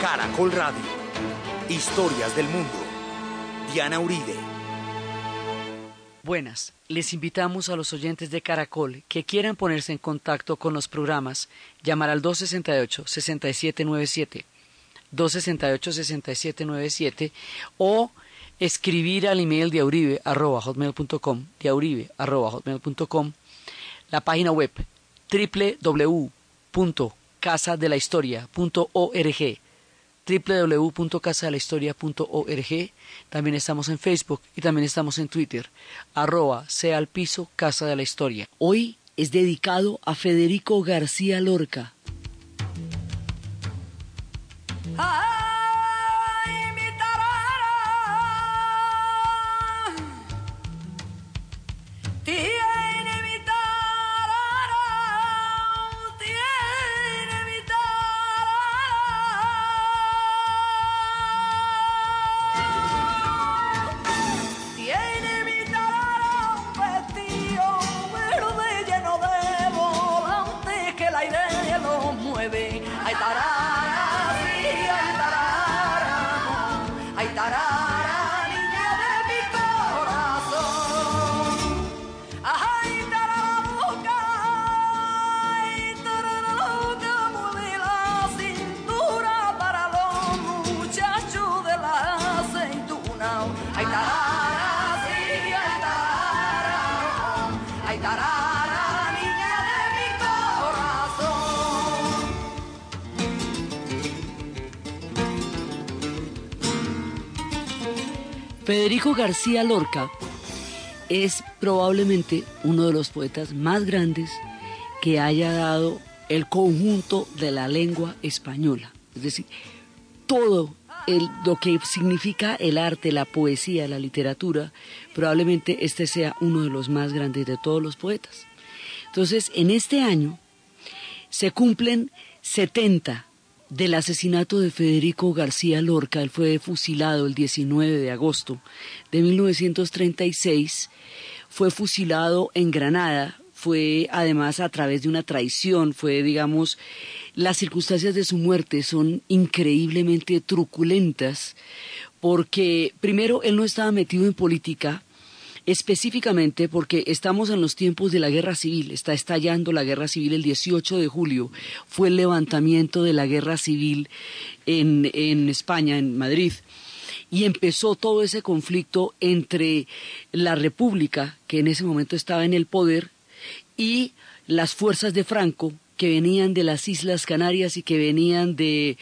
Caracol Radio. Historias del mundo. Diana Uribe. Buenas, les invitamos a los oyentes de Caracol que quieran ponerse en contacto con los programas, llamar al 268-6797, 268-6797 o escribir al email diauribe.com, diauribe.com, la página web www.casadelahistoria.org www.casadelahistoria.org también estamos en Facebook y también estamos en Twitter arroba sea al piso Casa de la Historia. Hoy es dedicado a Federico García Lorca Federico García Lorca es probablemente uno de los poetas más grandes que haya dado el conjunto de la lengua española. Es decir, todo lo que significa el arte, la poesía, la literatura, probablemente este sea uno de los más grandes de todos los poetas. Entonces, en este año se cumplen 70 del asesinato de Federico García Lorca. Él fue fusilado el 19 de agosto de 1936. Fue fusilado en Granada. Fue además a través de una traición. Fue, digamos, las circunstancias de su muerte son increíblemente truculentas porque primero él no estaba metido en política específicamente porque estamos en los tiempos de la guerra civil, está estallando la guerra civil el 18 de julio, fue el levantamiento de la guerra civil en, en España, en Madrid. Y empezó todo ese conflicto entre la República, que en ese momento estaba en el poder, y las fuerzas de Franco, que venían de las Islas Canarias y que venían de,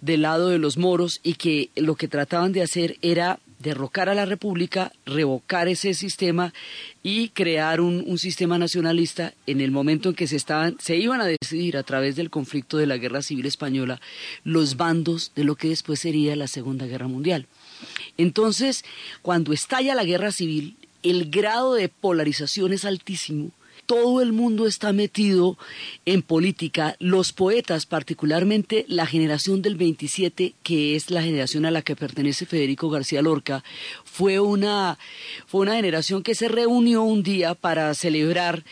del lado de los moros y que lo que trataban de hacer era derrocar a la República, revocar ese sistema y crear un, sistema nacionalista en el momento en que se, estaban, se iban a decidir a través del conflicto de la Guerra Civil Española los bandos de lo que después sería la Segunda Guerra Mundial. Entonces, cuando estalla la Guerra Civil, el grado de polarización es altísimo todo el mundo está metido en política, los poetas, particularmente la generación del 27, que es la generación a la que pertenece Federico García Lorca, fue una, fue una generación que se reunió un día para celebrar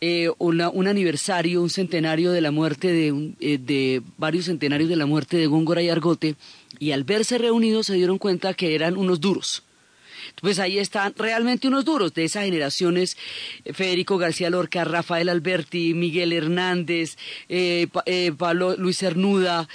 eh, un aniversario, un centenario de la muerte de, eh, de varios centenarios de la muerte de Góngora y Argote, y al verse reunidos se dieron cuenta que eran unos duros pues ahí están realmente unos duros de esas generaciones, eh, Federico García Lorca, Rafael Alberti, Miguel Hernández, eh, eh, Pablo Luis Cernuda,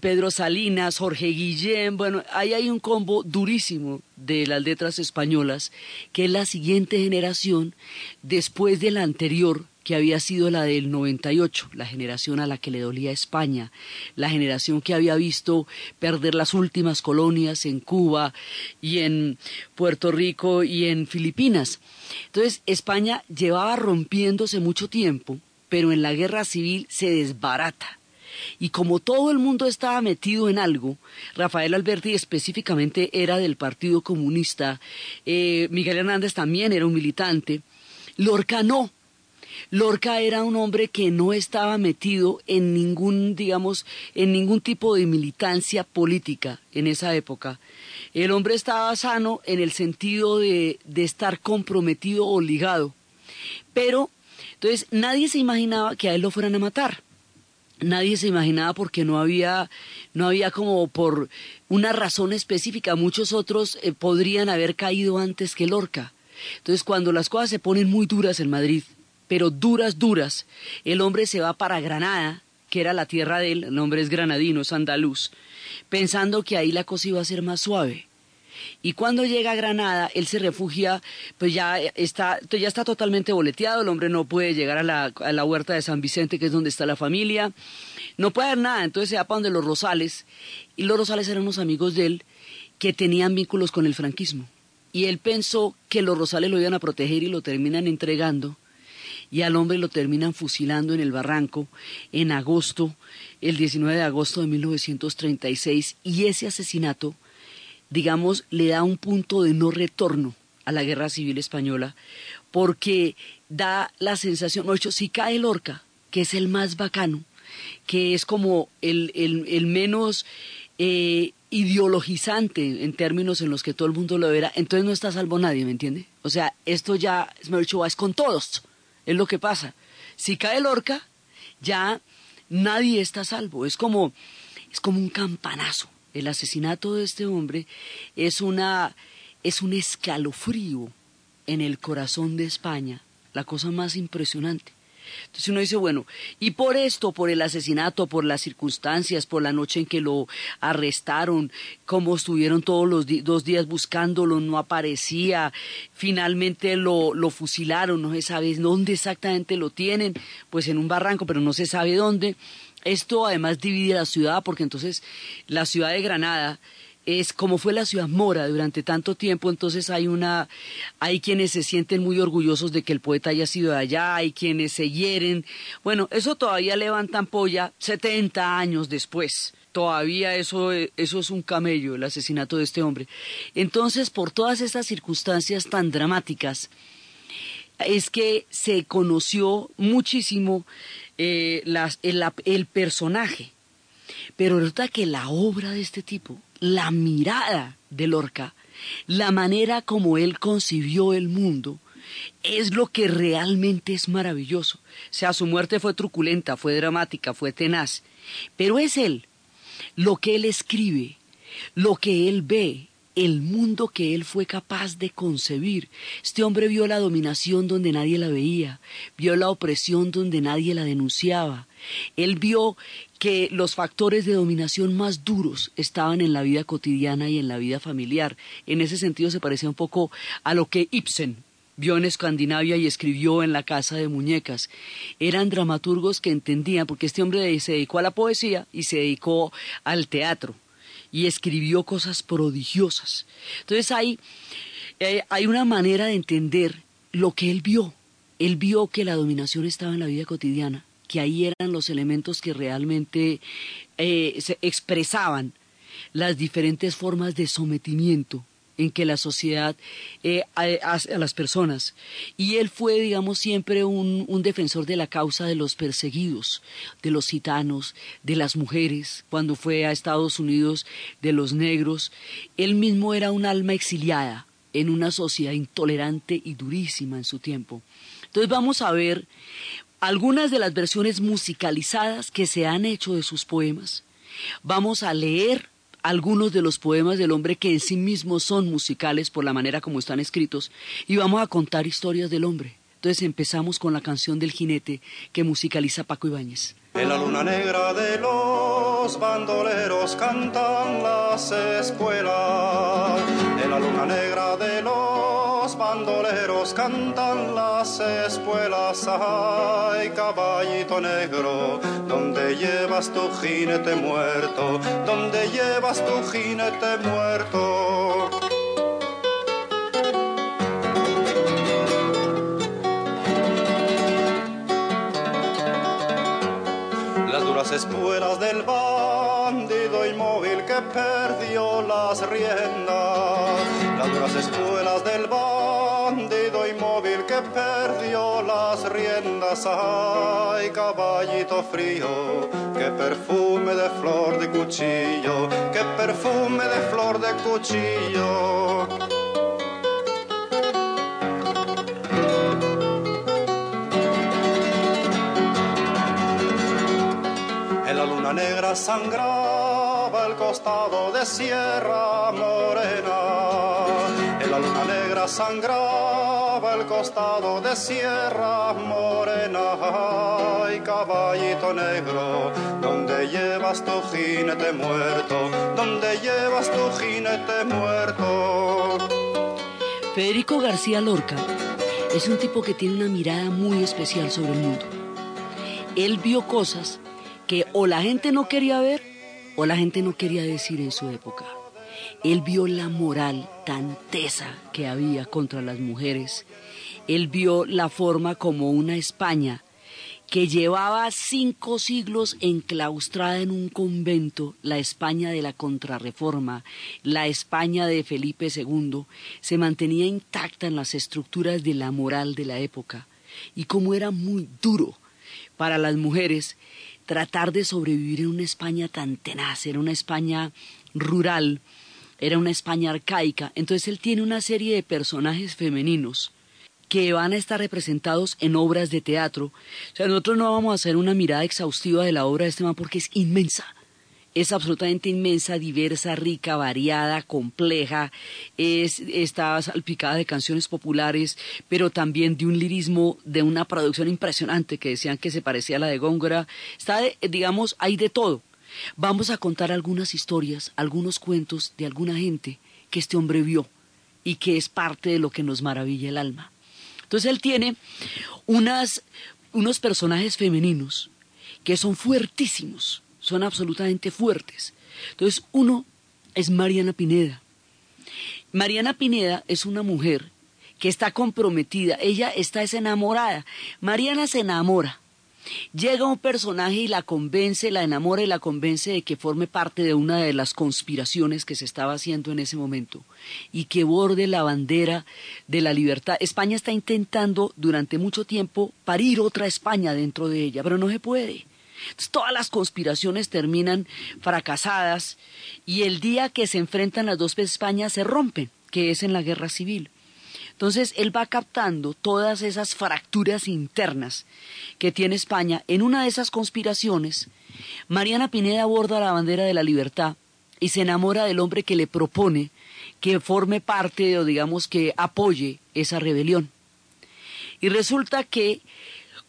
Pedro Salinas, Jorge Guillén, bueno, ahí hay un combo durísimo de las letras españolas, que es la siguiente generación después de la anterior, que había sido la del 98, la generación a la que le dolía España, la generación que había visto perder las últimas colonias en Cuba y en Puerto Rico y en Filipinas. Entonces, España llevaba rompiéndose mucho tiempo, pero en la guerra civil se desbarata. Y como todo el mundo estaba metido en algo, Rafael Alberti específicamente era del Partido Comunista, eh, Miguel Hernández también era un militante, Lorca no, Lorca era un hombre que no estaba metido en ningún, digamos, en ningún tipo de militancia política en esa época. El hombre estaba sano en el sentido de, de estar comprometido o ligado. Pero, entonces, nadie se imaginaba que a él lo fueran a matar. nadie se imaginaba porque no había, no había como por una razón específica. Muchos otros eh, podrían haber caído antes que Lorca. Entonces, cuando las cosas se ponen muy duras en Madrid, pero duras, duras, el hombre se va para Granada, que era la tierra de él, el hombre es granadino, es andaluz, pensando que ahí la cosa iba a ser más suave. Y cuando llega a Granada, él se refugia, pues ya está, ya está totalmente boleteado, el hombre no puede llegar a la, a la huerta de San Vicente, que es donde está la familia, no puede haber nada, entonces se va para donde los Rosales, y los Rosales eran unos amigos de él que tenían vínculos con el franquismo. Y él pensó que los Rosales lo iban a proteger y lo terminan entregando, y al hombre lo terminan fusilando en el barranco en agosto, el 19 de agosto de 1936, y ese asesinato digamos, le da un punto de no retorno a la guerra civil española, porque da la sensación, hecho, si cae Lorca, que es el más bacano, que es como el, el, menos eh, ideologizante en términos en los que todo el mundo lo verá, entonces no está salvo nadie, ¿me entiende? O sea, esto ya, me dicho, es con todos, es lo que pasa. Si cae Lorca, ya nadie está salvo, es como, es como un campanazo el asesinato de este hombre es una es un escalofrío en el corazón de España, la cosa más impresionante. Entonces uno dice, bueno, y por esto, por el asesinato, por las circunstancias, por la noche en que lo arrestaron, cómo estuvieron todos los dos días buscándolo, no aparecía, finalmente lo, lo fusilaron, no se sabe dónde exactamente lo tienen, pues en un barranco, pero no se sabe dónde. Esto además divide la ciudad porque entonces la ciudad de Granada es como fue la ciudad mora durante tanto tiempo, entonces hay una, hay quienes se sienten muy orgullosos de que el poeta haya sido de allá, hay quienes se hieren. Bueno, eso todavía levantan polla 70 años después. Todavía eso, eso es un camello, el asesinato de este hombre. Entonces, por todas estas circunstancias tan dramáticas, es que se conoció muchísimo eh, el, personaje. Pero resulta que la obra de este tipo, la mirada de Lorca, la manera como él concibió el mundo, es lo que realmente es maravilloso. O sea, su muerte fue truculenta, fue dramática, fue tenaz, pero es él, lo que él escribe, lo que él ve, el mundo que él fue capaz de concebir. Este hombre vio la dominación donde nadie la veía, vio la opresión donde nadie la denunciaba. Él vio que los factores de dominación más duros estaban en la vida cotidiana y en la vida familiar. En ese sentido se parecía un poco a lo que Ibsen vio en Escandinavia y escribió en la Casa de Muñecas. Eran dramaturgos que entendían, porque este hombre se dedicó a la poesía y se dedicó al teatro y escribió cosas prodigiosas. Entonces hay, eh, hay una manera de entender lo que él vio. Él vio que la dominación estaba en la vida cotidiana, que ahí eran los elementos que realmente eh, expresaban las diferentes formas de sometimiento en que la sociedad eh, a las personas. Y él fue, digamos, siempre un, un, defensor de la causa de los perseguidos, de los gitanos, de las mujeres, cuando fue a Estados Unidos, de los negros. Él mismo era un alma exiliada en una sociedad intolerante y durísima en su tiempo. Entonces vamos a ver algunas de las versiones musicalizadas que se han hecho de sus poemas. Vamos a leer algunos de los poemas del hombre que en sí mismos son musicales por la manera como están escritos y vamos a contar historias del hombre. Entonces empezamos con la canción del jinete que musicaliza Paco Ibáñez. En la luna negra de los bandoleros cantan las escuelas. En la luna negra de bandoleros cantan las espuelas. Ay, caballito negro, donde llevas tu jinete muerto? donde llevas tu jinete muerto? Las duras espuelas del bandido inmóvil que perdió las riendas. Las duras espuelas del bandido perdió las riendas. Ay, caballito frío, qué perfume de flor de cuchillo, qué perfume de flor de cuchillo. negra sangraba el costado de Sierra Morena. En la luna negra sangraba el costado de Sierra Morena. Ay, caballito negro, donde llevas tu jinete muerto? donde llevas tu jinete muerto? Federico García Lorca es un tipo que tiene una mirada muy especial sobre el mundo. Él vio cosas que o la gente no quería ver o la gente no quería decir en su época. Él vio la moral tan tesa que había contra las mujeres. Él vio la forma como una España que llevaba cinco siglos enclaustrada en un convento, la España de la Contrarreforma, la España de Felipe II, se mantenía intacta en las estructuras de la moral de la época, y como era muy duro para las mujeres tratar de sobrevivir en una España tan tenaz, era una España rural, era una España arcaica, entonces él tiene una serie de personajes femeninos que van a estar representados en obras de teatro. O sea, nosotros no vamos a hacer una mirada exhaustiva de la obra de este man porque es inmensa. Es absolutamente inmensa, diversa, rica, variada, compleja, es, está salpicada de canciones populares, pero también de un lirismo, de una producción impresionante que decían que se parecía a la de Góngora. Está, digamos, hay de todo. Vamos a contar algunas historias, algunos cuentos de alguna gente que este hombre vio y que es parte de lo que nos maravilla el alma. Entonces él tiene unas, unos personajes femeninos que son fuertísimos, son absolutamente fuertes. Entonces uno es Mariana Pineda. Mariana Pineda es una mujer que está comprometida, ella está enamorada. Mariana se enamora Llega un personaje y la convence, la enamora y la convence de que forme parte de una de las conspiraciones que se estaba haciendo en ese momento y que borde la bandera de la libertad. España está intentando durante mucho tiempo parir otra España dentro de ella, pero no se puede. todas las conspiraciones terminan fracasadas y el día que se enfrentan las dos Españas se rompen, que es en la guerra civil. Entonces él va captando todas esas fracturas internas que tiene España. En una de esas conspiraciones, Mariana Pineda aborda la bandera de la libertad y se enamora del hombre que le propone que forme parte o digamos que apoye esa rebelión. Y resulta que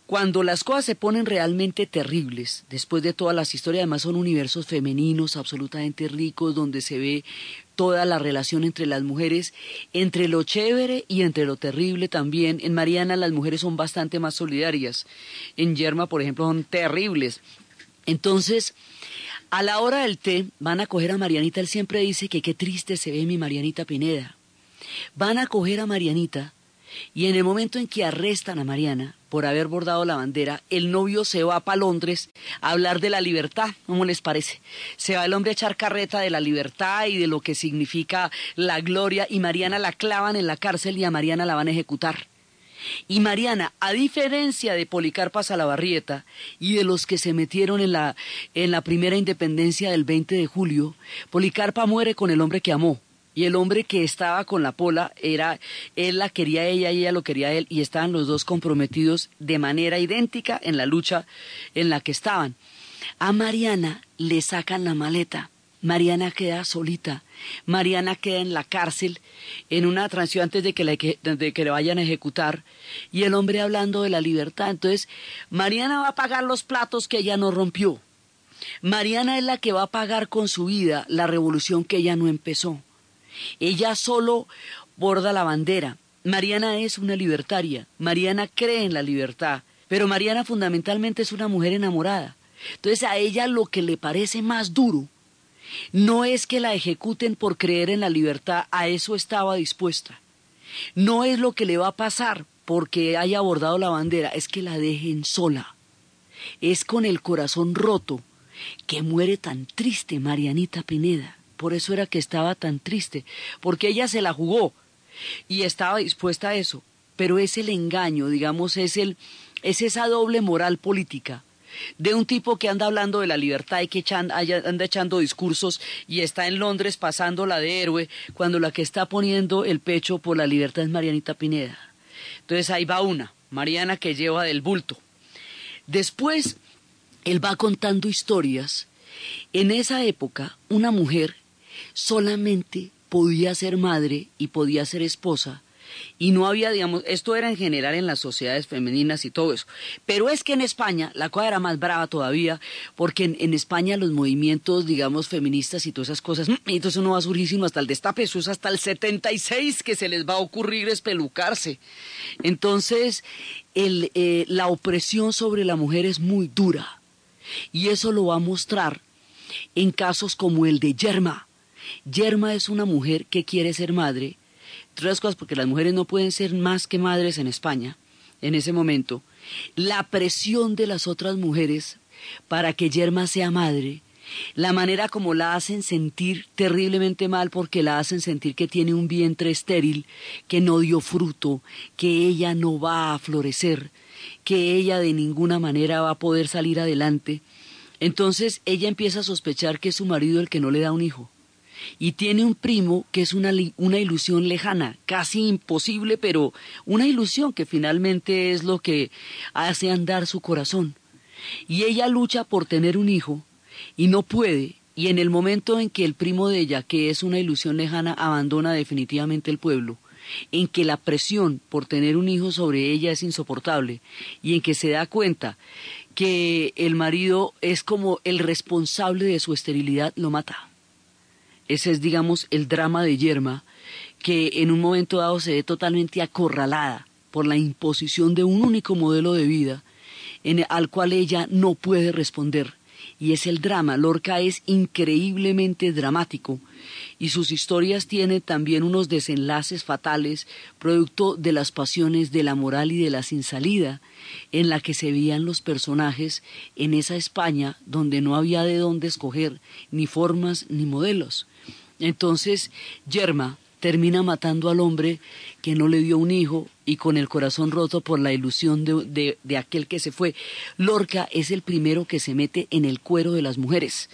cuando las cosas se ponen realmente terribles, después de todas las historias, además son universos femeninos absolutamente ricos, donde se ve toda la relación entre las mujeres, entre lo chévere y entre lo terrible también. En Mariana las mujeres son bastante más solidarias. En Yerma, por ejemplo, son terribles. Entonces, a la hora del té, van a coger a Marianita. Él siempre dice que qué triste se ve mi Marianita Pineda. Van a coger a Marianita y en el momento en que arrestan a Mariana por haber bordado la bandera, el novio se va para Londres a hablar de la libertad, ¿cómo les parece? Se va el hombre a echar carreta de la libertad y de lo que significa la gloria y Mariana la clavan en la cárcel y a Mariana la van a ejecutar. Y Mariana, a diferencia de Policarpa Salabarrieta y de los que se metieron en la, en la primera independencia del 20 de julio, Policarpa muere con el hombre que amó, y el hombre que estaba con la pola era, él la quería ella y ella lo quería él y estaban los dos comprometidos de manera idéntica en la lucha en la que estaban. A Mariana le sacan la maleta. Mariana queda solita. Mariana queda en la cárcel en una transición antes de que, le, de que le vayan a ejecutar y el hombre hablando de la libertad. Entonces, Mariana va a pagar los platos que ella no rompió. Mariana es la que va a pagar con su vida la revolución que ella no empezó. Ella solo borda la bandera. Mariana es una libertaria. Mariana cree en la libertad. Pero Mariana fundamentalmente es una mujer enamorada. Entonces a ella lo que le parece más duro no es que la ejecuten por creer en la libertad, a eso estaba dispuesta. No es lo que le va a pasar porque haya abordado la bandera, es que la dejen sola. Es con el corazón roto que muere tan triste Marianita Pineda. Por eso era que estaba tan triste, porque ella se la jugó y estaba dispuesta a eso. Pero es el engaño, digamos, es, el, es esa doble moral política de un tipo que anda hablando de la libertad y que anda echando discursos y está en Londres pasándola de héroe, cuando la que está poniendo el pecho por la libertad es Marianita Pineda. Entonces ahí va una, Mariana que lleva del bulto. Después, él va contando historias en esa época una mujer solamente podía ser madre y podía ser esposa y no había, digamos, esto era en general en las sociedades femeninas y todo eso. Pero es que en España la cosa era más brava todavía, porque en, España los movimientos, digamos, feministas y todas esas cosas, y entonces no va a surgir sino hasta el destape, eso es hasta el 76 que se les va a ocurrir espelucarse. Entonces, eh, la opresión sobre la mujer es muy dura, y eso lo va a mostrar en casos como el de Yerma. Yerma es una mujer que quiere ser madre, otras cosas porque las mujeres no pueden ser más que madres en España en ese momento, la presión de las otras mujeres para que Yerma sea madre, la manera como la hacen sentir terriblemente mal porque la hacen sentir que tiene un vientre estéril, que no dio fruto, que ella no va a florecer, que ella de ninguna manera va a poder salir adelante. Entonces ella empieza a sospechar que es su marido el que no le da un hijo y tiene un primo que es una, una ilusión lejana, casi imposible, pero una ilusión que finalmente es lo que hace andar su corazón. Y ella lucha por tener un hijo y no puede, y en el momento en que el primo de ella, que es una ilusión lejana, abandona definitivamente el pueblo, en que la presión por tener un hijo sobre ella es insoportable, y en que se da cuenta que el marido es como el responsable de su esterilidad, lo mata. Ese es, digamos, el drama de Yerma, que en un momento dado se ve totalmente acorralada por la imposición de un único modelo de vida al cual ella no puede responder. Y es el drama. Lorca es increíblemente dramático y sus historias tienen también unos desenlaces fatales, producto de las pasiones de la moral y de la sin salida, en la que se veían los personajes en esa España donde no había de dónde escoger ni formas ni modelos. Entonces, Yerma termina matando al hombre que no le dio un hijo y con el corazón roto por la ilusión de, de, aquel que se fue. Lorca es el primero que se mete en el cuero de las mujeres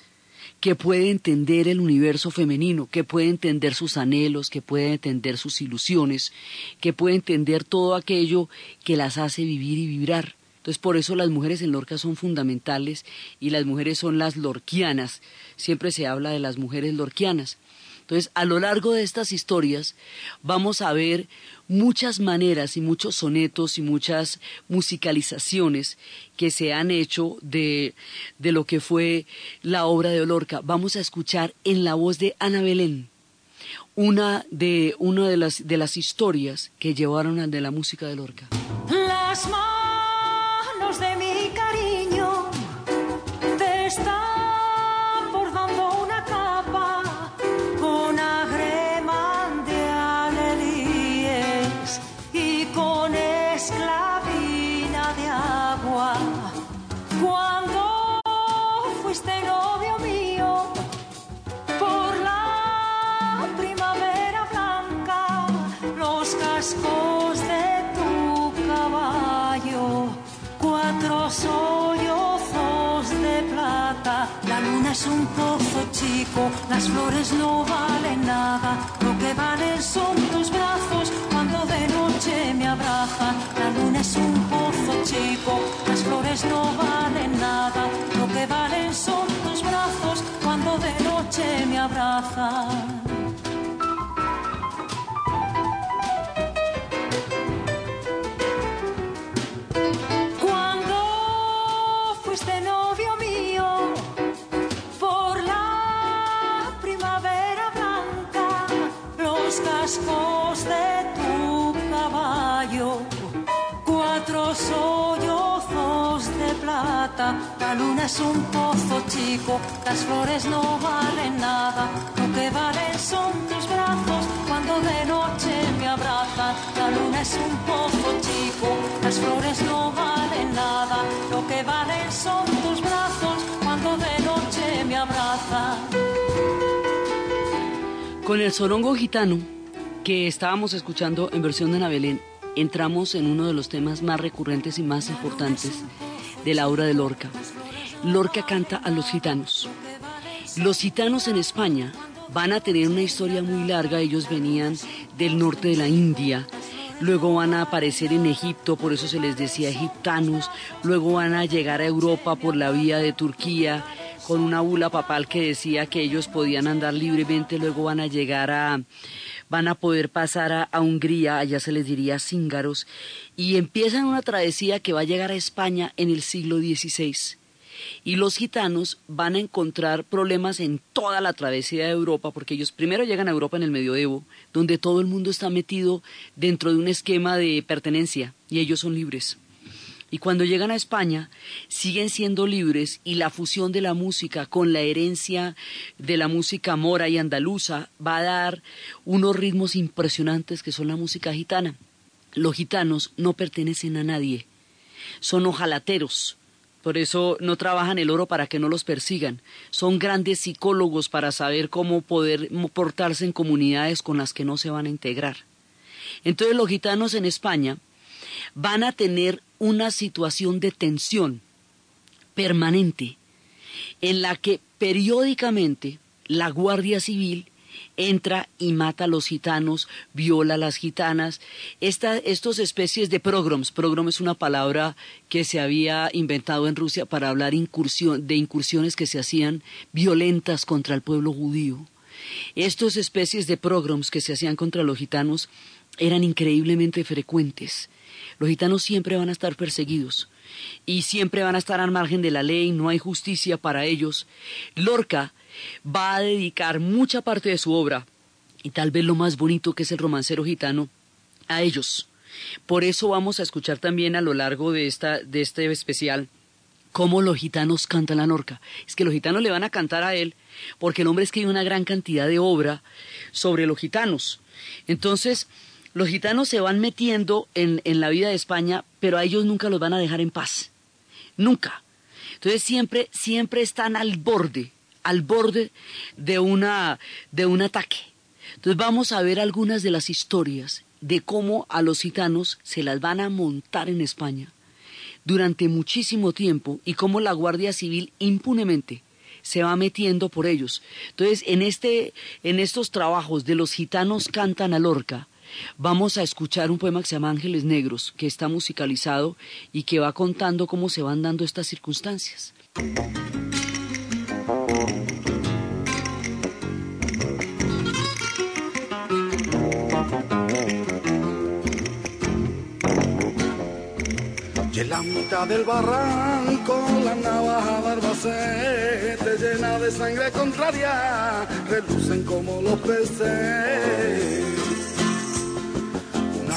que puede entender el universo femenino, que puede entender sus anhelos, que puede entender sus ilusiones, que puede entender todo aquello que las hace vivir y vibrar. Entonces por eso las mujeres en Lorca son fundamentales y las mujeres son las lorquianas. Siempre se habla de las mujeres lorquianas. Entonces, a lo largo de estas historias vamos a ver muchas maneras y muchos sonetos y muchas musicalizaciones que se han hecho de, de lo que fue la obra de Olorca. Vamos a escuchar en la voz de Ana Belén una de, una de, las, de las historias que llevaron a de la música de Lorca. Las manos de mi es un pozo chico, las flores no valen nada, lo que valen son tus brazos cuando de noche me abraza. La luna es un pozo chico, las flores no valen nada, lo que valen son tus brazos cuando de noche me abrazan. La luna es un pozo chico, las flores no valen nada. Lo que valen son tus brazos cuando de noche me abrazan. La luna es un pozo chico, las flores no valen nada. Lo que valen son tus brazos cuando de noche me abrazan. Con el sorongo gitano que estábamos escuchando en versión de Ana Belén, entramos en uno de los temas más recurrentes y más importantes de la obra de Lorca. Lorca canta a los gitanos. Los gitanos en España van a tener una historia muy larga, ellos venían del norte de la India, luego van a aparecer en Egipto, por eso se les decía egiptanos, luego van a llegar a Europa por la vía de Turquía, con una bula papal que decía que ellos podían andar libremente, luego van a llegar a, van a poder pasar a, Hungría, allá se les diría cíngaros, y empiezan una travesía que va a llegar a España en el siglo XVI. Y los gitanos van a encontrar problemas en toda la travesía de Europa, porque ellos primero llegan a Europa en el medioevo, donde todo el mundo está metido dentro de un esquema de pertenencia, y ellos son libres. Y cuando llegan a España, siguen siendo libres y la fusión de la música con la herencia de la música mora y andaluza va a dar unos ritmos impresionantes que son la música gitana. Los gitanos no pertenecen a nadie, son ojalateros, por eso no trabajan el oro para que no los persigan. Son grandes psicólogos para saber cómo poder portarse en comunidades con las que no se van a integrar. Entonces los gitanos en España van a tener una situación de tensión permanente en la que periódicamente la Guardia Civil entra y mata a los gitanos, viola a las gitanas. Esta, estos especies de pogroms, pogrom es una palabra que se había inventado en Rusia para hablar de incursiones que se hacían violentas contra el pueblo judío. Estas especies de pogroms que se hacían contra los gitanos eran increíblemente frecuentes. Los gitanos siempre van a estar perseguidos y siempre van a estar al margen de la ley, no hay justicia para ellos. Lorca va a dedicar mucha parte de su obra, y tal vez lo más bonito que es el romancero gitano, a ellos. Por eso vamos a escuchar también a lo largo de, esta, de este especial cómo los gitanos cantan la Lorca. Es que los gitanos le van a cantar a él porque el hombre escribe una gran cantidad de obra sobre los gitanos. Entonces, los gitanos se van metiendo en, en la vida de España, pero a ellos nunca los van a dejar en paz. Nunca. Entonces siempre, siempre están al borde, al borde de, una, de un ataque. Entonces vamos a ver algunas de las historias de cómo a los gitanos se las van a montar en España durante muchísimo tiempo y cómo la Guardia Civil impunemente se va metiendo por ellos. Entonces, en, este, en estos trabajos de los gitanos cantan a Vamos a escuchar un poema que se llama Ángeles Negros, que está musicalizado y que va contando cómo se van dando estas circunstancias. Y en la mitad del barranco la navaja barbacete llena de sangre contraria relucen como los peces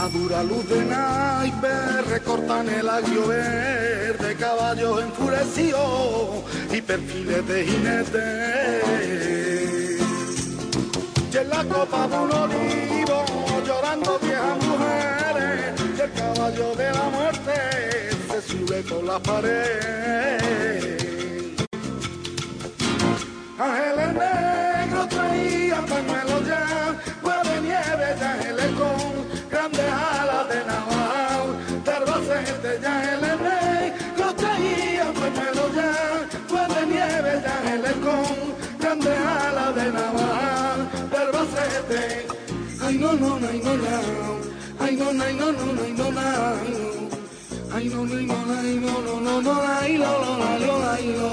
dura luz de naipe recortan el agrio verde, caballos enfurecidos y perfiles de jinetes. Y en la copa de un olivo llorando viejas mujeres, y el caballo de la muerte se sube por la pared. Ángeles negros traían no no no no no, no no no no no no ay no no no no no no no ay no no no no ay no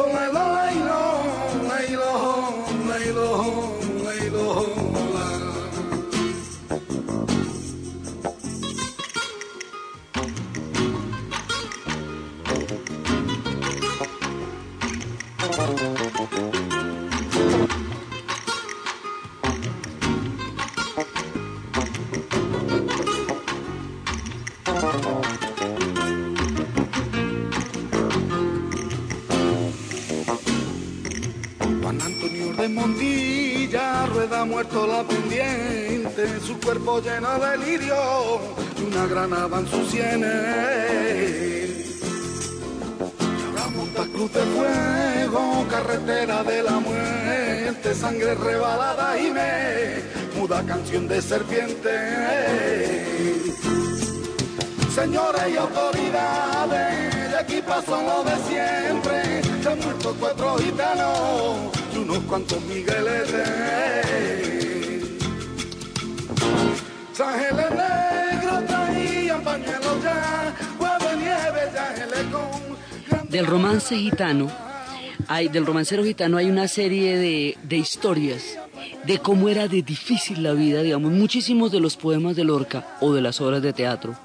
Oh, I love, I know, I love, I love, I love. Montilla rueda muerto la pendiente, su cuerpo lleno de lirio y una granada en sus sienes cruz de fuego, carretera de la muerte, sangre rebalada y me muda canción de serpiente. Señores y autoridades, de aquí pasó lo de siempre, se han muerto cuatro gitanos cuantos del romance gitano hay, del romancero gitano hay una serie de, de historias de cómo era de difícil la vida, digamos, muchísimos de los poemas de Lorca o de las obras de teatro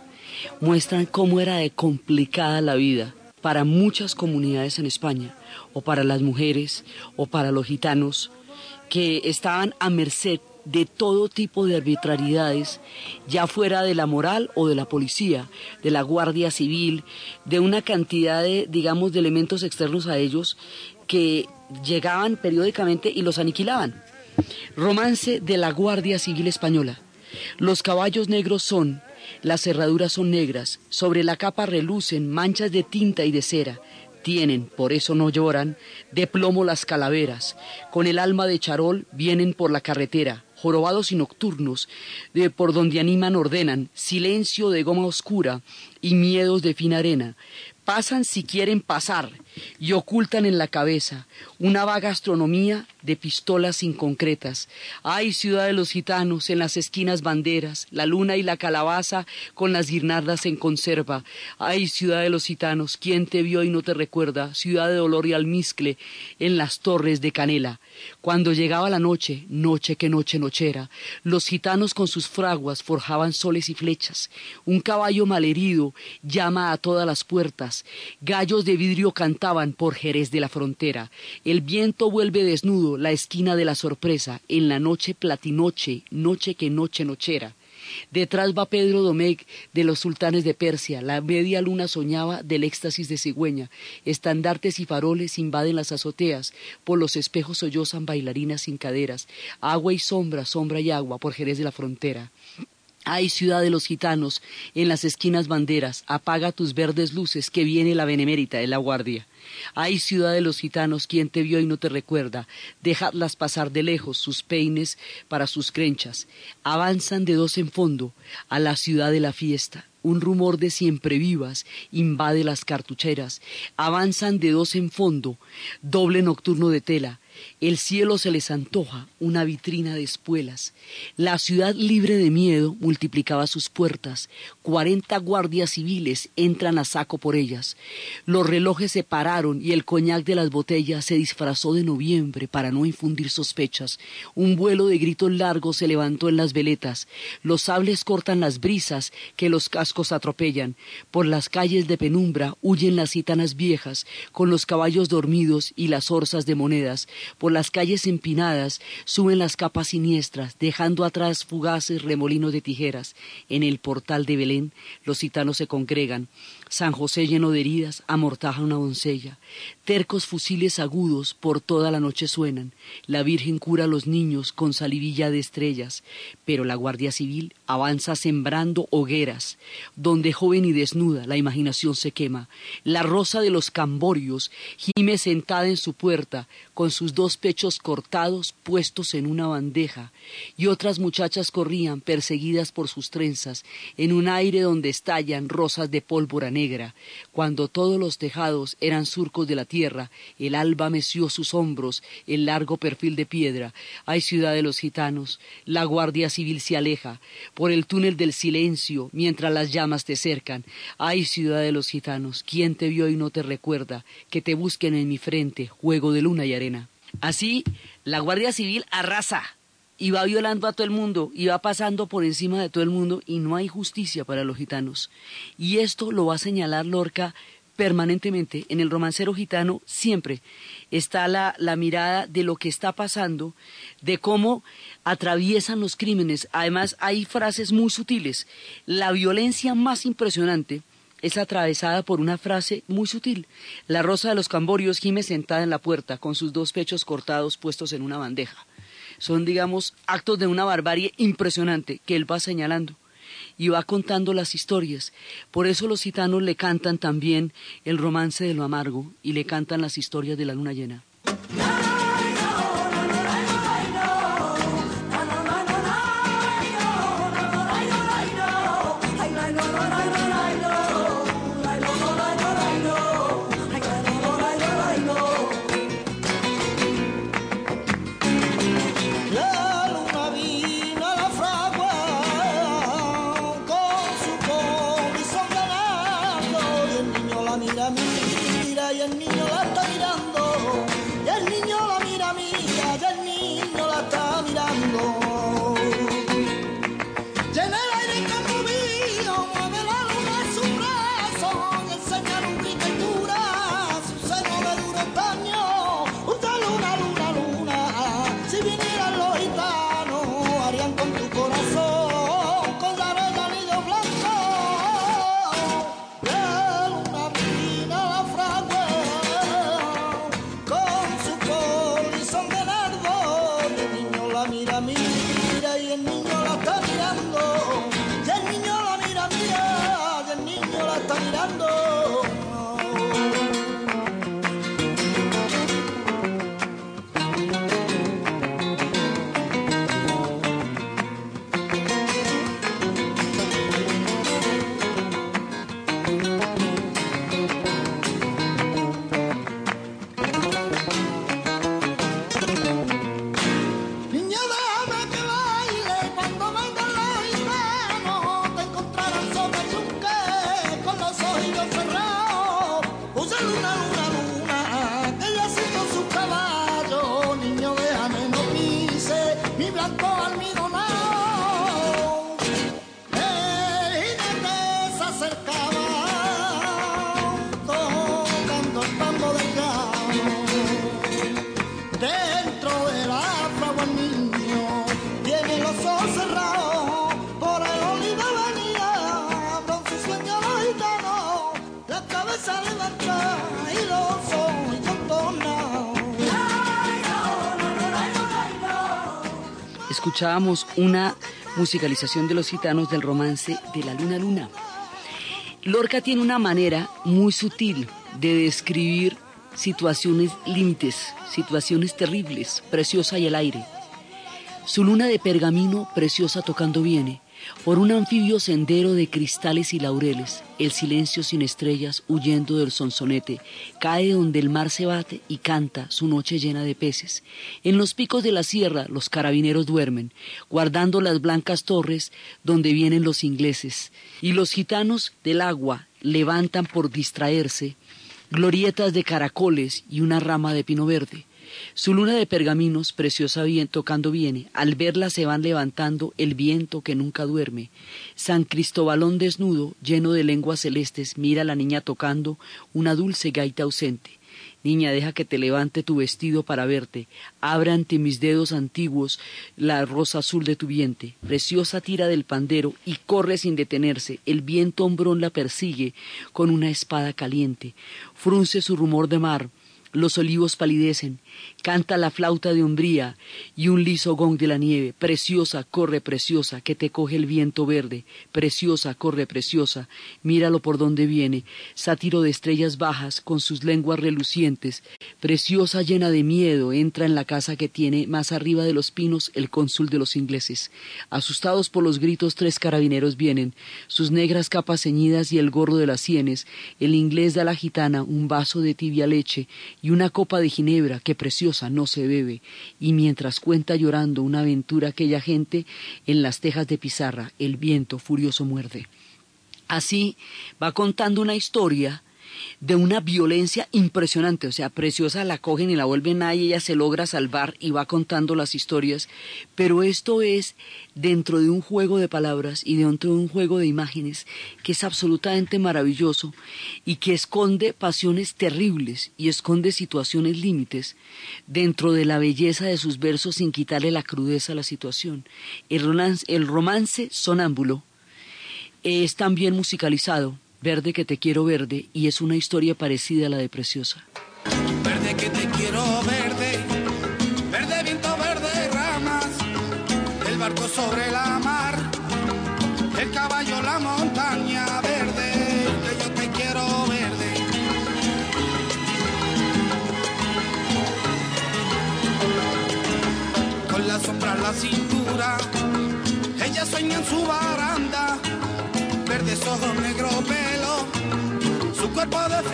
muestran cómo era de complicada la vida para muchas comunidades en España, o para las mujeres, o para los gitanos, que estaban a merced de todo tipo de arbitrariedades, ya fuera de la moral o de la policía, de la Guardia Civil, de una cantidad de, digamos, de elementos externos a ellos que llegaban periódicamente y los aniquilaban. Romance de la Guardia Civil Española. Los caballos negros son, las cerraduras son negras, sobre la capa relucen manchas de tinta y de cera. Tienen, por eso no lloran, de plomo las calaveras. Con el alma de charol vienen por la carretera, jorobados y nocturnos, de por donde animan ordenan, silencio de goma oscura y miedos de fina arena. Pasan si quieren pasar y ocultan en la cabeza una vaga astronomía de pistolas inconcretas. Ay, ciudad de los gitanos, en las esquinas banderas, la luna y la calabaza con las guirnaldas en conserva. Ay, ciudad de los gitanos, ¿quién te vio y no te recuerda? Ciudad de dolor y almizcle, en las torres de canela. Cuando llegaba la noche, noche que noche nochera, los gitanos con sus fraguas forjaban soles y flechas. Un caballo malherido llama a todas las puertas. Gallos de vidrio por Jerez de la frontera. El viento vuelve desnudo la esquina de la sorpresa en la noche platinoche, noche que noche nochera. Detrás va Pedro Domecq de los sultanes de Persia. La media luna soñaba del éxtasis de cigüeña. Estandartes y faroles invaden las azoteas. Por los espejos sollozan bailarinas sin caderas. Agua y sombra, sombra y agua por Jerez de la frontera. Ay, ciudad de los gitanos, en las esquinas banderas, apaga tus verdes luces, que viene la benemérita de la guardia. Ay, ciudad de los gitanos, quien te vio y no te recuerda, dejadlas pasar de lejos sus peines para sus crenchas. Avanzan de dos en fondo a la ciudad de la fiesta. Un rumor de siempre vivas invade las cartucheras. Avanzan de dos en fondo, doble nocturno de tela. El cielo se les antoja una vitrina de espuelas. La ciudad libre de miedo multiplicaba sus puertas. Cuarenta guardias civiles entran a saco por ellas. Los relojes se pararon y el coñac de las botellas se disfrazó de noviembre para no infundir sospechas. Un vuelo de gritos largos se levantó en las veletas. Los sables cortan las brisas que los cascos atropellan. Por las calles de penumbra huyen las gitanas viejas con los caballos dormidos y las orzas de monedas. Por las calles empinadas suben las capas siniestras, dejando atrás fugaces remolinos de tijeras. En el portal de Belén los gitanos se congregan. San José lleno de heridas amortaja una doncella. Tercos fusiles agudos por toda la noche suenan. La Virgen cura a los niños con salivilla de estrellas. Pero la Guardia Civil avanza sembrando hogueras, donde joven y desnuda la imaginación se quema. La rosa de los camborios gime sentada en su puerta, con sus dos pechos cortados puestos en una bandeja, y otras muchachas corrían perseguidas por sus trenzas, en un aire donde estallan rosas de pólvora negra cuando todos los tejados eran surcos de la tierra, el alba meció sus hombros, el largo perfil de piedra. Hay ciudad de los gitanos, la guardia civil se aleja, por el túnel del silencio, mientras las llamas te cercan. Hay ciudad de los gitanos, ¿quién te vio y no te recuerda? Que te busquen en mi frente, juego de luna y arena. Así, la Guardia Civil arrasa y va violando a todo el mundo y va pasando por encima de todo el mundo y no hay justicia para los gitanos. Y esto lo va a señalar Lorca permanentemente. En el romancero gitano siempre está la, la, mirada de lo que está pasando, de cómo atraviesan los crímenes. Además hay frases muy sutiles. La violencia más impresionante es atravesada por una frase muy sutil. La rosa de los camborios gime sentada en la puerta, con sus dos pechos cortados puestos en una bandeja son, digamos, actos de una barbarie impresionante que él va señalando y va contando las historias. Por eso los gitanos le cantan también el romance de lo amargo y le cantan las historias de la luna llena. Escuchábamos una musicalización de los gitanos del romance de la luna luna. Lorca tiene una manera muy sutil de describir situaciones límites, situaciones terribles, preciosa y el aire. Su luna de pergamino preciosa tocando viene, por un anfibio sendero de cristales y laureles, el silencio sin estrellas huyendo del sonsonete, cae donde el mar se bate y canta su noche llena de peces. En los picos de la sierra los carabineros duermen, guardando las blancas torres donde vienen los ingleses, y los gitanos del agua levantan por distraerse glorietas de caracoles y una rama de pino verde. Su luna de pergaminos, preciosa bien tocando viene, al verla se van levantando el viento que nunca duerme. San Cristóbalón desnudo, lleno de lenguas celestes, mira a la niña tocando una dulce gaita ausente. Niña, deja que te levante tu vestido para verte. Abra ante mis dedos antiguos la rosa azul de tu vientre. Preciosa tira del pandero y corre sin detenerse. El viento hombrón la persigue con una espada caliente. Frunce su rumor de mar los olivos palidecen, canta la flauta de umbría y un liso gong de la nieve. Preciosa, corre, preciosa, que te coge el viento verde. Preciosa, corre, preciosa, míralo por donde viene. Sátiro de estrellas bajas con sus lenguas relucientes. Preciosa, llena de miedo, entra en la casa que tiene más arriba de los pinos el cónsul de los ingleses. Asustados por los gritos, tres carabineros vienen, sus negras capas ceñidas y el gorro de las sienes. El inglés da a la gitana un vaso de tibia leche y una copa de ginebra que preciosa no se bebe, y mientras cuenta llorando una aventura aquella gente, en las tejas de pizarra el viento furioso muerde. Así va contando una historia de una violencia impresionante. O sea, Preciosa la cogen y la vuelven a y ella se logra salvar y va contando las historias. Pero esto es dentro de un juego de palabras y dentro de un juego de imágenes que es absolutamente maravilloso y que esconde pasiones terribles y esconde situaciones límites dentro de la belleza de sus versos sin quitarle la crudeza a la situación. El romance, el romance sonámbulo es también musicalizado Verde que te quiero verde y es una historia parecida a la de Preciosa. Verde que te quiero verde, verde viento, verde ramas, el barco sobre la mar, el caballo, la montaña verde, que yo te quiero verde. Con la sombra en la cintura, ella sueña en su baranda su cuerpo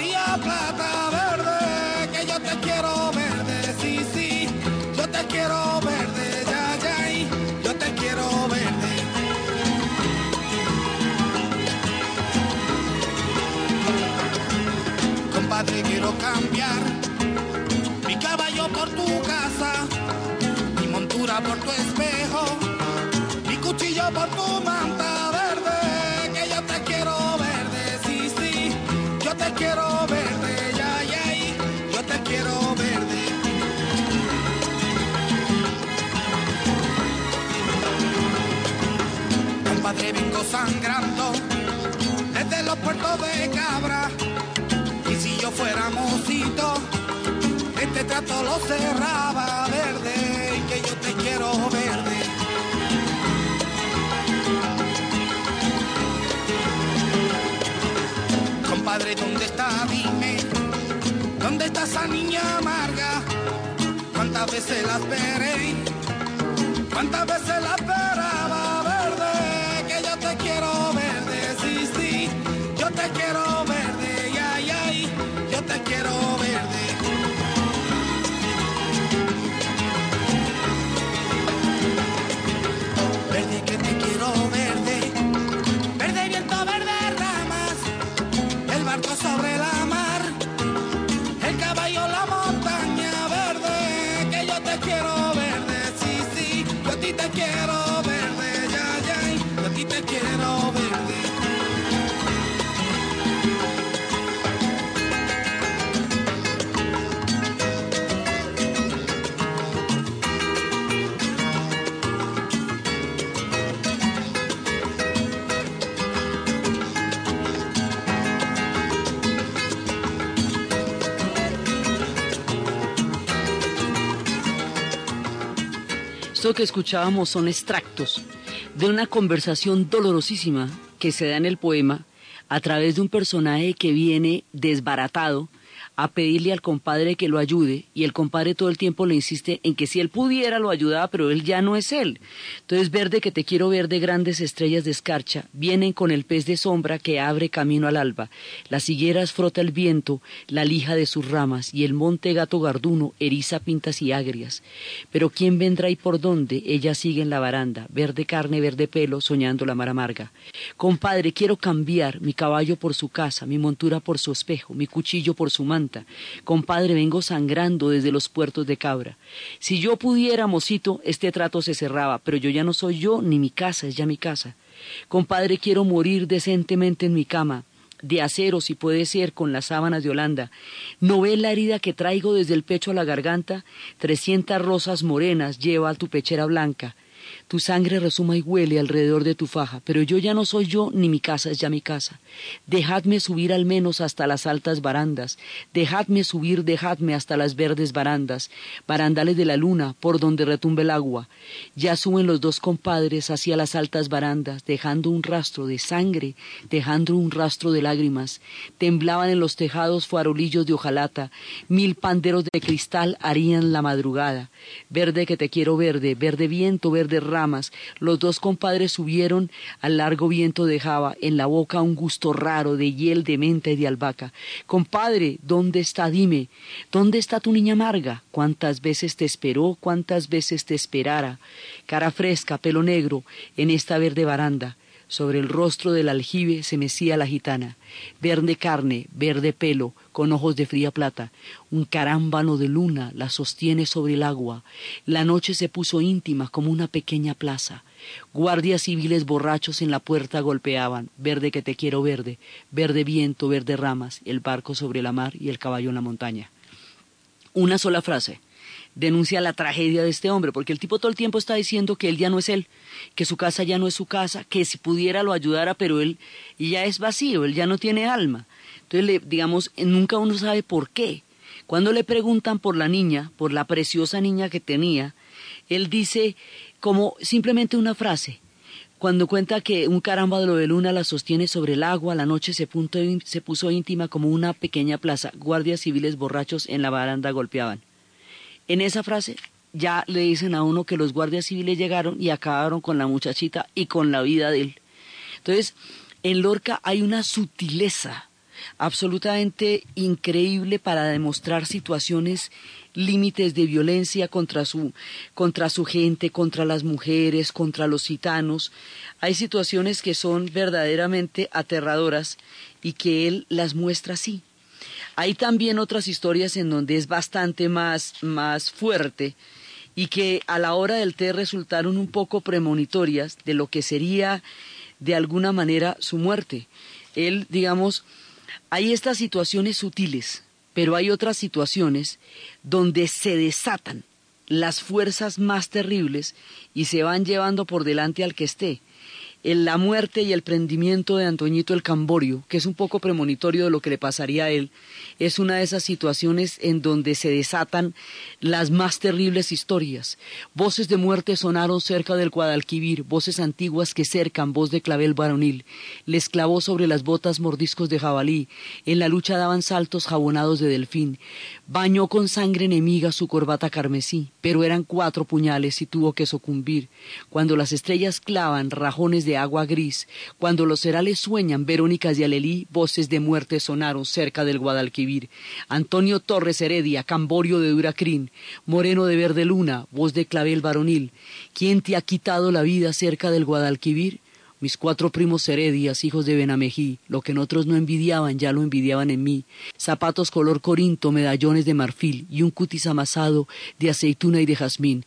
sangrando desde los puertos de Cabra. Y si yo fuera mocito, este trato lo cerraba verde, y que yo te quiero verde. Compadre, ¿dónde está? Dime, ¿dónde está esa niña amarga? ¿Cuántas veces las veré? ¿Cuántas veces las veré? Que escuchábamos son extractos de una conversación dolorosísima que se da en el poema a través de un personaje que viene desbaratado a pedirle al compadre que lo ayude y el compadre todo el tiempo le insiste en que si él pudiera lo ayudaba, pero él ya no es él. Entonces, verde que te quiero ver de grandes estrellas de escarcha, vienen con el pez de sombra que abre camino al alba. Las higueras frota el viento, la lija de sus ramas, y el monte gato garduno eriza pintas y agrias. Pero ¿quién vendrá y por dónde? Ella sigue en la baranda, verde carne, verde pelo, soñando la mar amarga. Compadre, quiero cambiar mi caballo por su casa, mi montura por su espejo, mi cuchillo por su manta. Compadre, vengo sangrando desde los puertos de Cabra. Si yo pudiera, mocito, este trato se cerraba, pero yo ya no soy yo, ni mi casa es ya mi casa. Compadre, quiero morir decentemente en mi cama, de acero si puede ser, con las sábanas de Holanda. ¿No ves la herida que traigo desde el pecho a la garganta? Trescientas rosas morenas lleva a tu pechera blanca. Tu sangre resuma y huele alrededor de tu faja, pero yo ya no soy yo, ni mi casa es ya mi casa. Dejadme subir al menos hasta las altas barandas, dejadme subir, dejadme hasta las verdes barandas, barandales de la luna, por donde retumbe el agua. Ya suben los dos compadres hacia las altas barandas, dejando un rastro de sangre, dejando un rastro de lágrimas. Temblaban en los tejados farolillos de hojalata, mil panderos de cristal harían la madrugada. Verde que te quiero verde, verde viento, verde los dos compadres subieron al largo viento de Java, en la boca un gusto raro de hiel de menta y de albahaca. Compadre, ¿dónde está? Dime, ¿dónde está tu niña amarga? ¿Cuántas veces te esperó? ¿Cuántas veces te esperara? Cara fresca, pelo negro, en esta verde baranda. Sobre el rostro del aljibe se mecía la gitana, verde carne, verde pelo, con ojos de fría plata. Un carámbano de luna la sostiene sobre el agua. La noche se puso íntima como una pequeña plaza. Guardias civiles borrachos en la puerta golpeaban, verde que te quiero verde, verde viento, verde ramas, el barco sobre la mar y el caballo en la montaña. Una sola frase denuncia la tragedia de este hombre, porque el tipo todo el tiempo está diciendo que él ya no es él, que su casa ya no es su casa, que si pudiera lo ayudara, pero él ya es vacío, él ya no tiene alma. Entonces, le, digamos, nunca uno sabe por qué. Cuando le preguntan por la niña, por la preciosa niña que tenía, él dice como simplemente una frase. Cuando cuenta que un carámbano de luna la sostiene sobre el agua, la noche se, punto, se puso íntima como una pequeña plaza. Guardias civiles borrachos en la baranda golpeaban. En esa frase ya le dicen a uno que los guardias civiles llegaron y acabaron con la muchachita y con la vida de él. Entonces, en Lorca hay una sutileza absolutamente increíble para demostrar situaciones límites de violencia contra su, contra su gente, contra las mujeres, contra los gitanos. Hay situaciones que son verdaderamente aterradoras y que él las muestra así. Hay también otras historias en donde es bastante más, más fuerte y que a la hora del té resultaron un poco premonitorias de lo que sería de alguna manera su muerte. Él, digamos, hay estas situaciones sutiles, pero hay otras situaciones donde se desatan las fuerzas más terribles y se van llevando por delante al que esté. La muerte y el prendimiento de Antoñito el Camborio, que es un poco premonitorio de lo que le pasaría a él, es una de esas situaciones en donde se desatan las más terribles historias. Voces de muerte sonaron cerca del Guadalquivir, voces antiguas que cercan voz de clavel varonil. Les clavó sobre las botas mordiscos de jabalí, en la lucha daban saltos jabonados de delfín. Bañó con sangre enemiga su corbata carmesí, pero eran cuatro puñales y tuvo que sucumbir. Cuando las estrellas clavan rajones de agua gris, cuando los cerales sueñan Verónicas y Alelí, voces de muerte sonaron cerca del Guadalquivir. Antonio Torres Heredia, Camborio de Duracrín, Moreno de Verde Luna, voz de clavel varonil. ¿Quién te ha quitado la vida cerca del Guadalquivir? Mis cuatro primos Heredias, hijos de Benamejí, lo que en otros no envidiaban, ya lo envidiaban en mí. Zapatos color corinto, medallones de marfil y un cutis amasado de aceituna y de jazmín.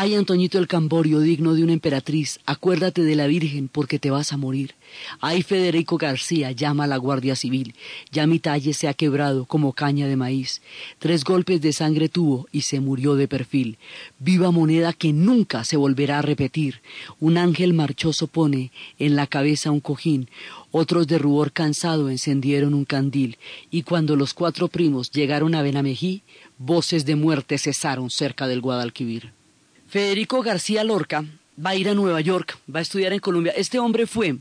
Ay, Antoñito el Camborio, digno de una emperatriz, acuérdate de la Virgen porque te vas a morir. Ay, Federico García, llama a la Guardia Civil. Ya mi talle se ha quebrado como caña de maíz. Tres golpes de sangre tuvo y se murió de perfil. Viva moneda que nunca se volverá a repetir. Un ángel marchoso pone en la cabeza un cojín. Otros de rubor cansado encendieron un candil. Y cuando los cuatro primos llegaron a Benamejí, voces de muerte cesaron cerca del Guadalquivir. Federico García Lorca va a ir a Nueva York, va a estudiar en Colombia. Este hombre fue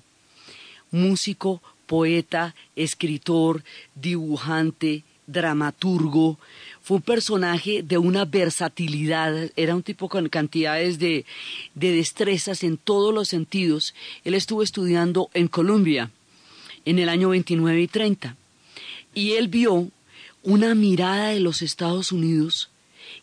músico, poeta, escritor, dibujante, dramaturgo, fue un personaje de una versatilidad, era un tipo con cantidades de, de, destrezas en todos los sentidos. Él estuvo estudiando en Colombia en el año 29 y 30 y él vio una mirada de los Estados Unidos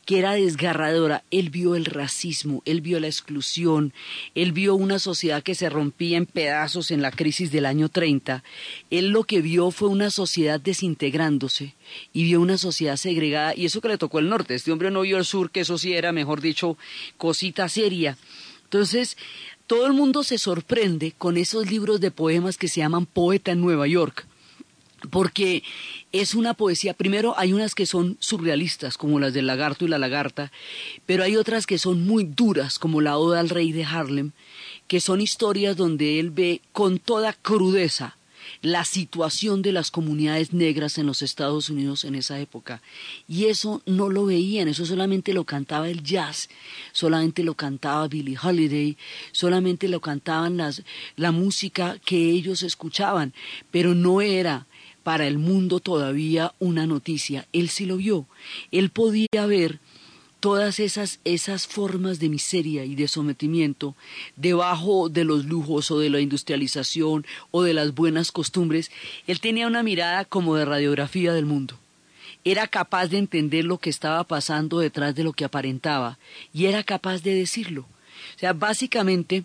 que era desgarradora. Él vio el racismo, él vio la exclusión, él vio una sociedad que se rompía en pedazos en la crisis del año 30. Él lo que vio fue una sociedad desintegrándose y vio una sociedad segregada y eso que le tocó el norte. Este hombre no vio el sur, que eso sí era, mejor dicho, cosita seria. Entonces, todo el mundo se sorprende con esos libros de poemas que se llaman Poeta en Nueva York porque es una poesía, primero hay unas que son surrealistas, como las del lagarto y la lagarta, pero hay otras que son muy duras, como la Oda al Rey de Harlem, que son historias donde él ve con toda crudeza la situación de las comunidades negras en los Estados Unidos en esa época. Y eso no lo veían, eso solamente lo cantaba el jazz, solamente lo cantaba Billie Holiday, solamente lo cantaban las, la música que ellos escuchaban, pero no era para el mundo todavía una noticia. Él sí lo vio. Él podía ver todas esas, esas formas de miseria y de sometimiento debajo de los lujos o de la industrialización o de las buenas costumbres. Él tenía una mirada como de radiografía del mundo. Era capaz de entender lo que estaba pasando detrás de lo que aparentaba y era capaz de decirlo. O sea, básicamente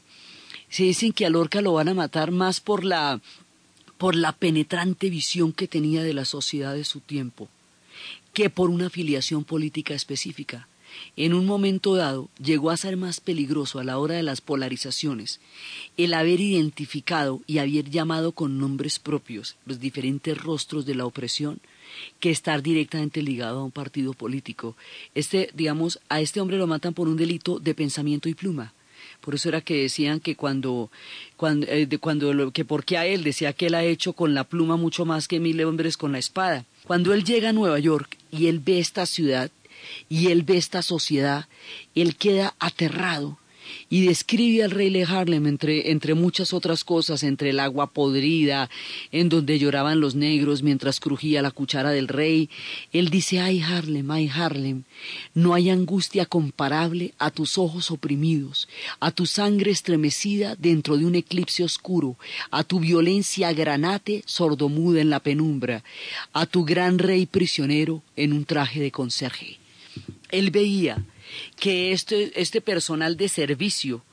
se dicen que a Lorca lo van a matar más por la por la penetrante visión que tenía de la sociedad de su tiempo, que por una afiliación política específica. En un momento dado llegó a ser más peligroso a la hora de las polarizaciones el haber identificado y haber llamado con nombres propios los diferentes rostros de la opresión que estar directamente ligado a un partido político. Este, digamos, a este hombre lo matan por un delito de pensamiento y pluma. Por eso era que decían que cuando, cuando, eh, cuando que porque a él decía que él ha hecho con la pluma mucho más que mil hombres con la espada. Cuando él llega a Nueva York y él ve esta ciudad y él ve esta sociedad, él queda aterrado y describe al rey de Harlem entre, entre muchas otras cosas, entre el agua podrida, en donde lloraban los negros mientras crujía la cuchara del rey. Él dice, ay Harlem, ay Harlem, no hay angustia comparable a tus ojos oprimidos, a tu sangre estremecida dentro de un eclipse oscuro, a tu violencia granate sordomuda en la penumbra, a tu gran rey prisionero en un traje de conserje. Él veía que este, este personal de servicio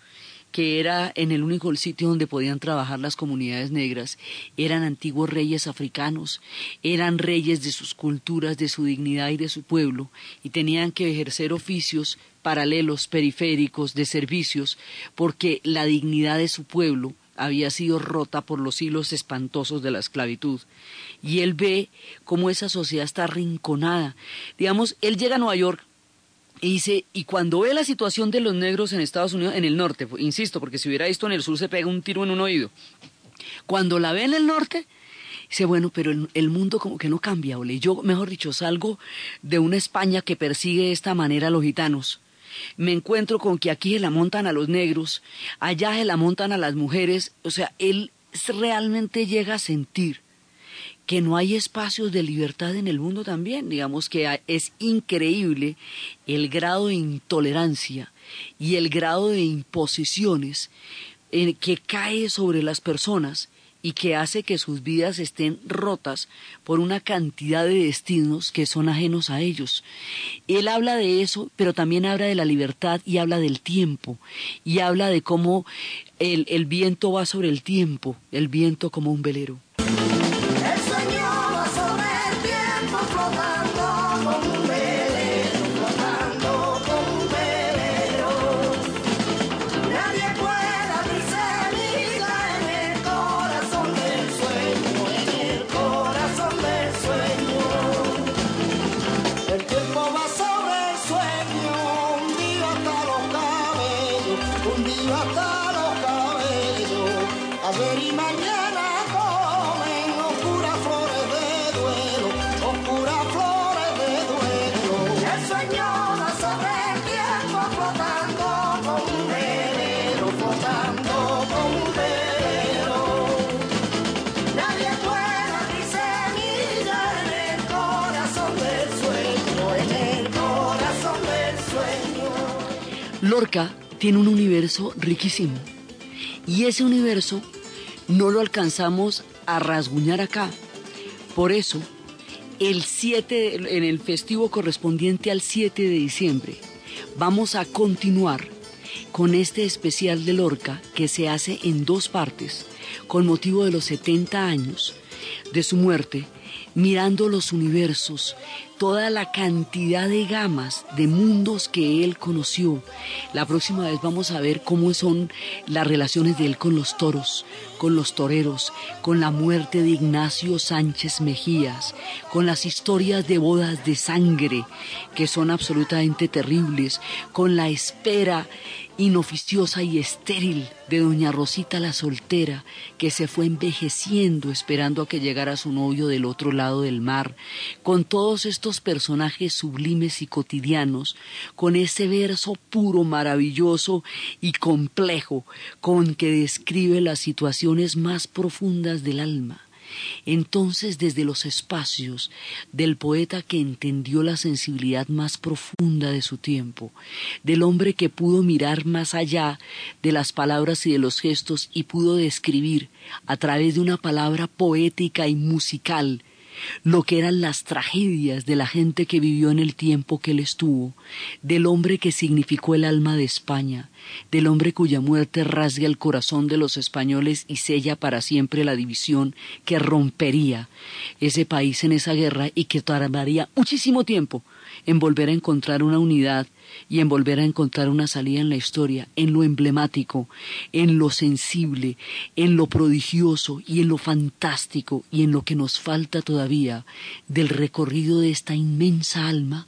que era en el único sitio donde podían trabajar las comunidades negras, eran antiguos reyes africanos, eran reyes de sus culturas, de su dignidad y de su pueblo, y tenían que ejercer oficios paralelos, periféricos, de servicios, porque la dignidad de su pueblo había sido rota por los hilos espantosos de la esclavitud. Y él ve cómo esa sociedad está arrinconada. Digamos, él llega a Nueva York Y dice, y cuando ve la situación de los negros en Estados Unidos, en el norte, insisto, porque si hubiera visto en el sur se pega un tiro en un oído. Cuando la ve en el norte, dice, bueno, pero el, el mundo como que no cambia, ole. Yo, mejor dicho, salgo de una España que persigue de esta manera a los gitanos. Me encuentro con que aquí se la montan a los negros, allá se la montan a las mujeres. O sea, él realmente llega a sentir que no hay espacios de libertad en el mundo también. Digamos que es increíble el grado de intolerancia y el grado de imposiciones en que cae sobre las personas y que hace que sus vidas estén rotas por una cantidad de destinos que son ajenos a ellos. Él habla de eso, pero también habla de la libertad y habla del tiempo, y habla de cómo el, el viento va sobre el tiempo, el viento como un velero. Lorca tiene un universo riquísimo y ese universo no lo alcanzamos a rasguñar acá. Por eso, el 7, en el festivo correspondiente al 7 de diciembre, vamos a continuar con este especial de Lorca que se hace en dos partes con motivo de los 70 años de su muerte mirando los universos, toda la cantidad de gamas de mundos que él conoció. La próxima vez vamos a ver cómo son las relaciones de él con los toros, con los toreros, con la muerte de Ignacio Sánchez Mejías, con las historias de bodas de sangre que son absolutamente terribles, con la espera inoficiosa y estéril de doña Rosita la soltera, que se fue envejeciendo esperando a que llegara su novio del otro lado del mar, con todos estos personajes sublimes y cotidianos, con ese verso puro, maravilloso y complejo con que describe las situaciones más profundas del alma entonces desde los espacios del poeta que entendió la sensibilidad más profunda de su tiempo, del hombre que pudo mirar más allá de las palabras y de los gestos y pudo describir a través de una palabra poética y musical lo que eran las tragedias de la gente que vivió en el tiempo que él estuvo, del hombre que significó el alma de España, del hombre cuya muerte rasga el corazón de los españoles y sella para siempre la división que rompería ese país en esa guerra y que tardaría muchísimo tiempo en volver a encontrar una unidad y en volver a encontrar una salida en la historia, en lo emblemático, en lo sensible, en lo prodigioso y en lo fantástico y en lo que nos falta todavía del recorrido de esta inmensa alma,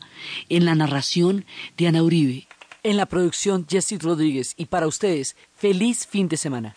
en la narración de Ana Uribe. En la producción Jesse Rodríguez y para ustedes, feliz fin de semana.